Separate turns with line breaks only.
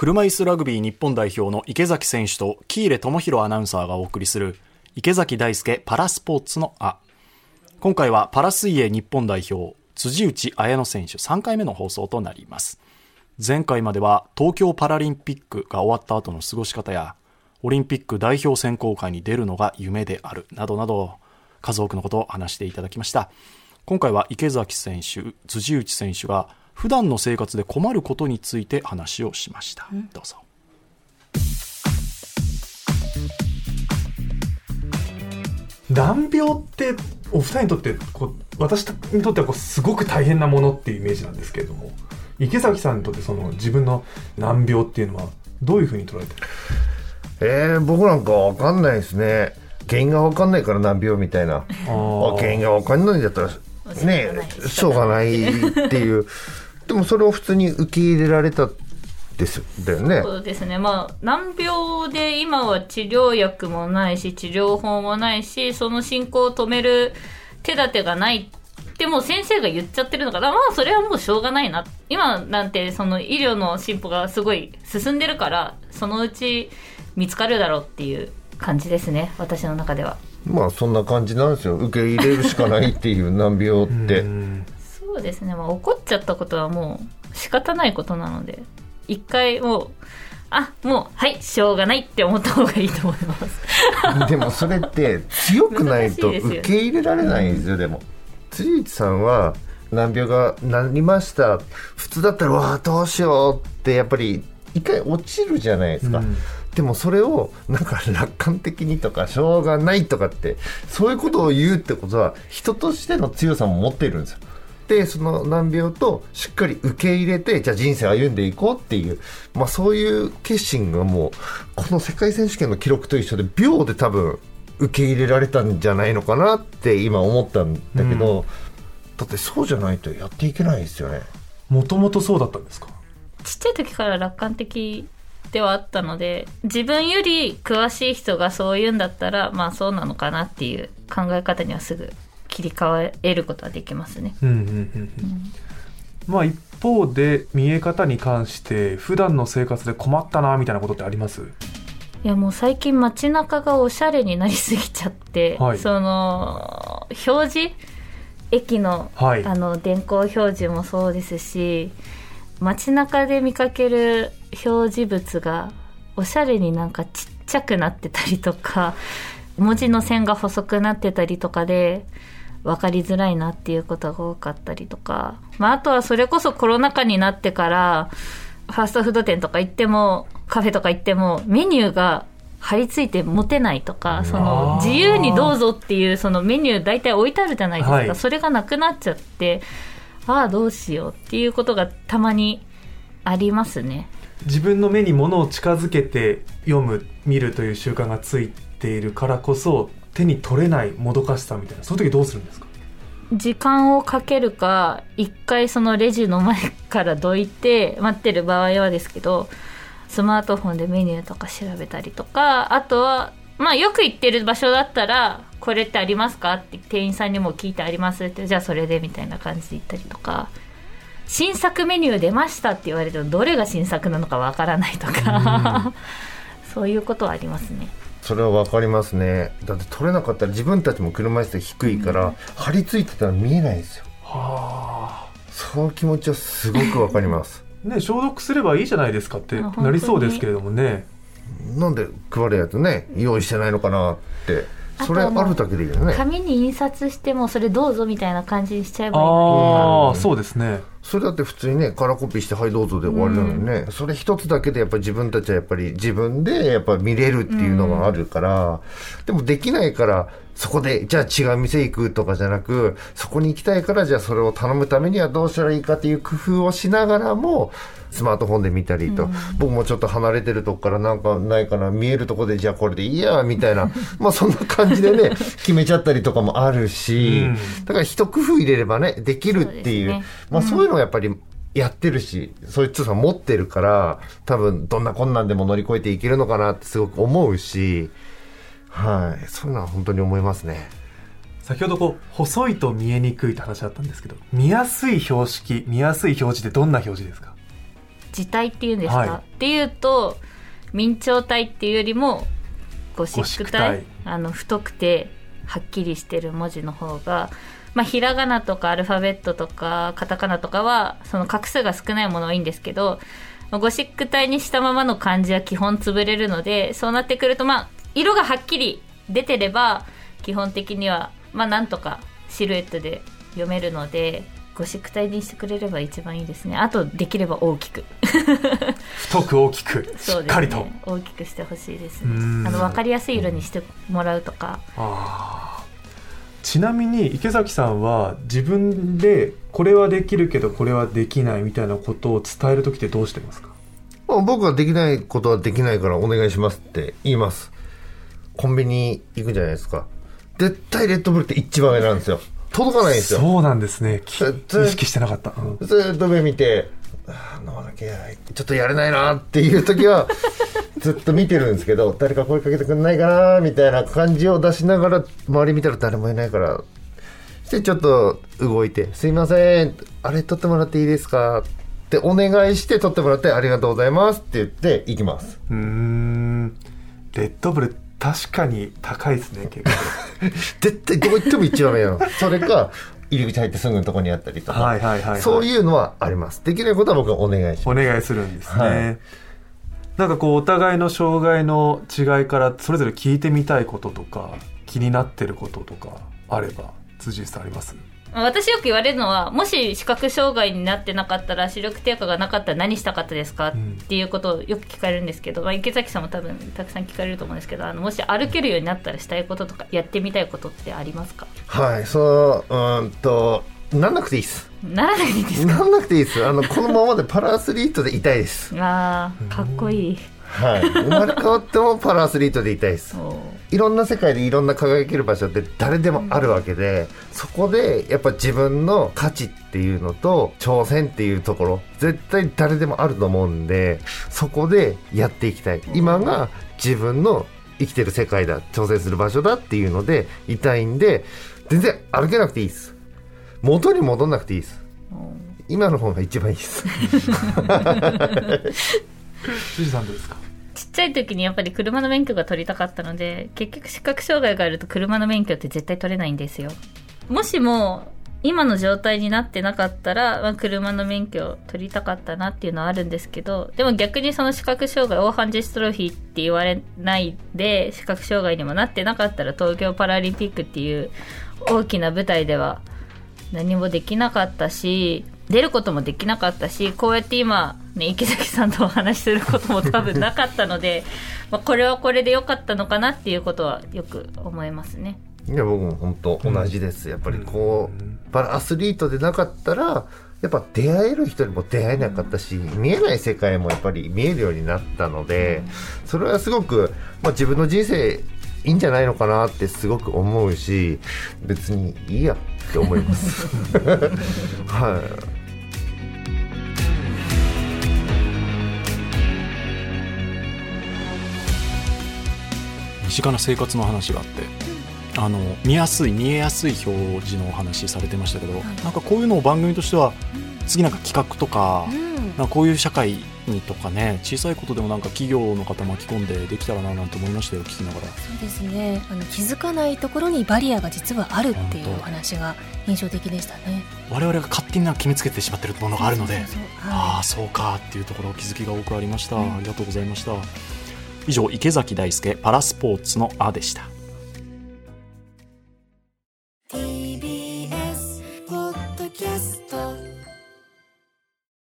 車椅子ラグビー日本代表の池崎選手と喜入智弘アナウンサーがお送りする池崎大輔パラスポーツのあ。今回はパラ水泳日本代表辻内彩乃選手3回目の放送となります。前回までは東京パラリンピックが終わった後の過ごし方やオリンピック代表選考会に出るのが夢であるなどなど数多くのことを話していただきました。今回は池崎選手、辻内選手が普段の生活で困ることについて話をしました、うん、どうぞ。
難病ってお二人にとってこう私にとってはこうすごく大変なものっていうイメージなんですけれども池崎さんにとってその自分の難病っていうのはどういうふうに捉えてる
えー、僕なんかわかんないですね。原因がわかんないから難病みたいな。原因がわかんないんだったらねしょうがないっていう でもそれを普通に受け入れられたですだよね。
そうですね。まあ、難病で今は治療薬もないし、治療法もないし、その進行を止める手立てがないっても先生が言っちゃってるのかな。まあ、それはもうしょうがないな。今なんて、その医療の進歩がすごい進んでるから、そのうち見つかるだろうっていう感じですね。私の中では。
まあ、そんな感じなんですよ。受け入れるしかないっていう難病って。
そうですね、まあ、怒っちゃったことはもう仕方ないことなので一回もうあもうはいしょうがないって思った方がいいと思います。
でもそれって強くないと受け入れられないん。ですよ、でも。辻内さんは難病がなりました。普通だったらわあどうしようってやっぱり一回落ちるじゃないですか、うん、でもそれをなんか楽観的にとかしょうがないとかってそういうことを言うってことは人としての強さも持っているんですよってその難病としっかり受け入れてじゃあ人生歩んでいこうっていう、まあ、そういう決心がもうこの世界選手権の記録と一緒で秒で多分受け入れられたんじゃないのかなって今思ったんだけど、うん、だってそうじゃないとやっていけないですよね。
もともとそうだったんですか？
ちっちゃい時から楽観的ではあったので自分より詳しい人がそう言うんだったらまあそうなのかなっていう考え方にはすぐ切り替えることはできますね。
まあ一方で見え方に関して普段の生活で困ったなみたいなことってあります？
いやもう最近街中がおしゃれになりすぎちゃって、はい、その表示？駅の,、はい、あの電光表示もそうですし街中で見かける表示物がおしゃれになんかちっちゃくなってたりとか文字の線が細くなってたりとかで分かりづらいなっていうことが多かったりとか、まあ、あとはそれこそコロナ禍になってからファーストフード店とか行ってもカフェとか行ってもメニューが貼り付いて持てないとかその自由にどうぞっていうそのメニュー大体置いてあるじゃないですか、はい、それがなくなっちゃってああどうしようっていうことがたまにありますね。
自分の目に物を近づけて読む見るという習慣がついているからこそ手に取れないもどかしさみたいなその時どうするんですか？
時間をかけるか一回そのレジの前からどいて待ってる場合はですけどスマートフォンでメニューとか調べたりとかあとはまあよく行ってる場所だったらこれってありますか？って店員さんにも聞いてありますってじゃあそれでみたいな感じで行ったりとか。新作メニュー出ましたって言われるとどれが新作なのかわからないとか。そういうことはありますね。
それは分かりますね。だって取れなかったら自分たちも車椅子で低いから、張り付いてたら見えないですよ。はあ。その気持ちはすごく分かります。
ね消毒すればいいじゃないですかってなりそうですけれどもね。
なんで配るやつね用意してないのかなって。それあるだけでいいよね。
紙に印刷してもそれどうぞみたいな感じにしちゃえばいい。
ああそうですね
それだって普通にねカラーコピーしてはいどうぞで終わりなのにね、うん、それ一つだけでやっぱり自分たちはやっぱり自分でやっぱ見れるっていうのがあるから、うん、でもできないからそこでじゃあ違う店行くとかじゃなくそこに行きたいからじゃあそれを頼むためにはどうしたらいいかっていう工夫をしながらもスマートフォンで見たりと、うん、僕もちょっと離れてるとこからなんかないかな見えるとこでじゃあこれでいいやみたいな。まあそんな感じでね 決めちゃったりとかもあるし、うん、だから一工夫入れればねできるっていう、ね、まあそういうのはやっぱりやってるし、そういう強さ持ってるから、多分どんな困難でも乗り越えていけるのかなってすごく思うし、はい、そういうのは本当に思いますね。
先ほどこう細いと見えにくいって話あったんですけど見やすい標識見やすい表示ってどんな表示ですか？
字体っていうんですか、はい、っていうと明朝体っていうよりもゴシック体あの太くてはっきりしてる文字の方が、まあ、ひらがなとかアルファベットとかカタカナとかはその画数が少ないものはいいんですけどゴシック体にしたままの漢字は基本潰れるのでそうなってくるとまあ色がはっきり出てれば基本的にはまあなんとかシルエットで読めるのでゴシック体にしてくれれば一番いいですね。あとできれば大きく。
太く大きく しっかりと、ね、
大きくしてほしいですね。あの分かりやすい色にしてもらうとか
ちなみに池崎さんは自分でこれはできるけどこれはできないみたいなことを伝える時ってどうしてますか？
僕はできないことはできないからお願いしますって言いますコンビニ行くじゃないですか絶対レッドブルって一番上なんですよ届かないんですよ。
そうなんですね。意識してなかった。
うん、ずっと目見て、飲まなきゃちょっとやれないなっていう時は、ずっと見てるんですけど、誰か声かけてくんないかなみたいな感じを出しながら、周り見たら誰もいないから、してちょっと動いて、すいません、あれ撮ってもらっていいですか？ってお願いして撮ってもらってありがとうございますって言って行きます。
うん。レッドブル確かに高いですね、結構。
絶対どこ行っても一番目よ。それか、入り口入ってすぐのとこにあったりとか、はいはいはい、はい、そういうのはあります。できないことは僕はお願いします。お
願いするんですね。はい、なんかこう、お互いの障害の違いから、それぞれ聞いてみたいこととか、気になってることとか、あれば、辻さんあります？
私よく言われるのはもし視覚障害になってなかったら視力低下がなかったら何したかったですか、うん、っていうことをよく聞かれるんですけど、まあ、池崎さんも多分たくさん聞かれると思うんですけどあのもし歩けるようになったらしたいこととかやってみたいことってありますか？
はいそううんとなんなくていいです。
ならなくていいです。
なんなくていいです。あのこのままでパラアスリートでいたいです。
ああかっこいい。
はい。生まれ変わってもパラアスリートでいたいですいろんな世界でいろんな輝ける場所って誰でもあるわけで、そこでやっぱ自分の価値っていうのと挑戦っていうところ絶対誰でもあると思うんでそこでやっていきたい。今が自分の生きてる世界だ挑戦する場所だっていうのでいたいんで全然歩けなくていいです。元に戻んなくていいです。今の方が一番いいです。
辻さんどうですか？
ちゃい時にやっぱり車の免許が取りたかったので結局視覚障害があると車の免許って絶対取れないんですよ。もしも今の状態になってなかったら、まあ、車の免許を取りたかったなっていうのはあるんですけどでも逆にその視覚障害オーハンジストロフィーって言われないで視覚障害にもなってなかったら東京パラリンピックっていう大きな舞台では何もできなかったし出ることもできなかったしこうやって今、ね、池崎さんとお話しすることも多分なかったので まあこれはこれで良かったのかなっていうことはよく思いますね。
いや僕も本当同じです、やっぱりこうパラアスリートでなかったらやっぱ出会える人にも出会えなかったし、見えない世界もやっぱり見えるようになったので、それはすごく、まあ、自分の人生いいんじゃないのかなってすごく思うし別にいいやって思います。はい
身近な生活の話があってあの見やすい見えやすい表示のお話されてましたけど、はい、なんかこういうのを番組としては次なんか企画とかうん、なこういう社会にとかね小さいことでもなんか企業の方巻き込んでできたらななんて思いましたよ聞きながら。
そうですね。あの気づかないところにバリアが実はあるっていうお話が印象的でしたね。
我々が勝手になんか決めつけてしまってるものがあるのでああそうかっていうところ気づきが多くありました、うん、ありがとうございました以上池崎大輔パラスポーツの「あ」でした。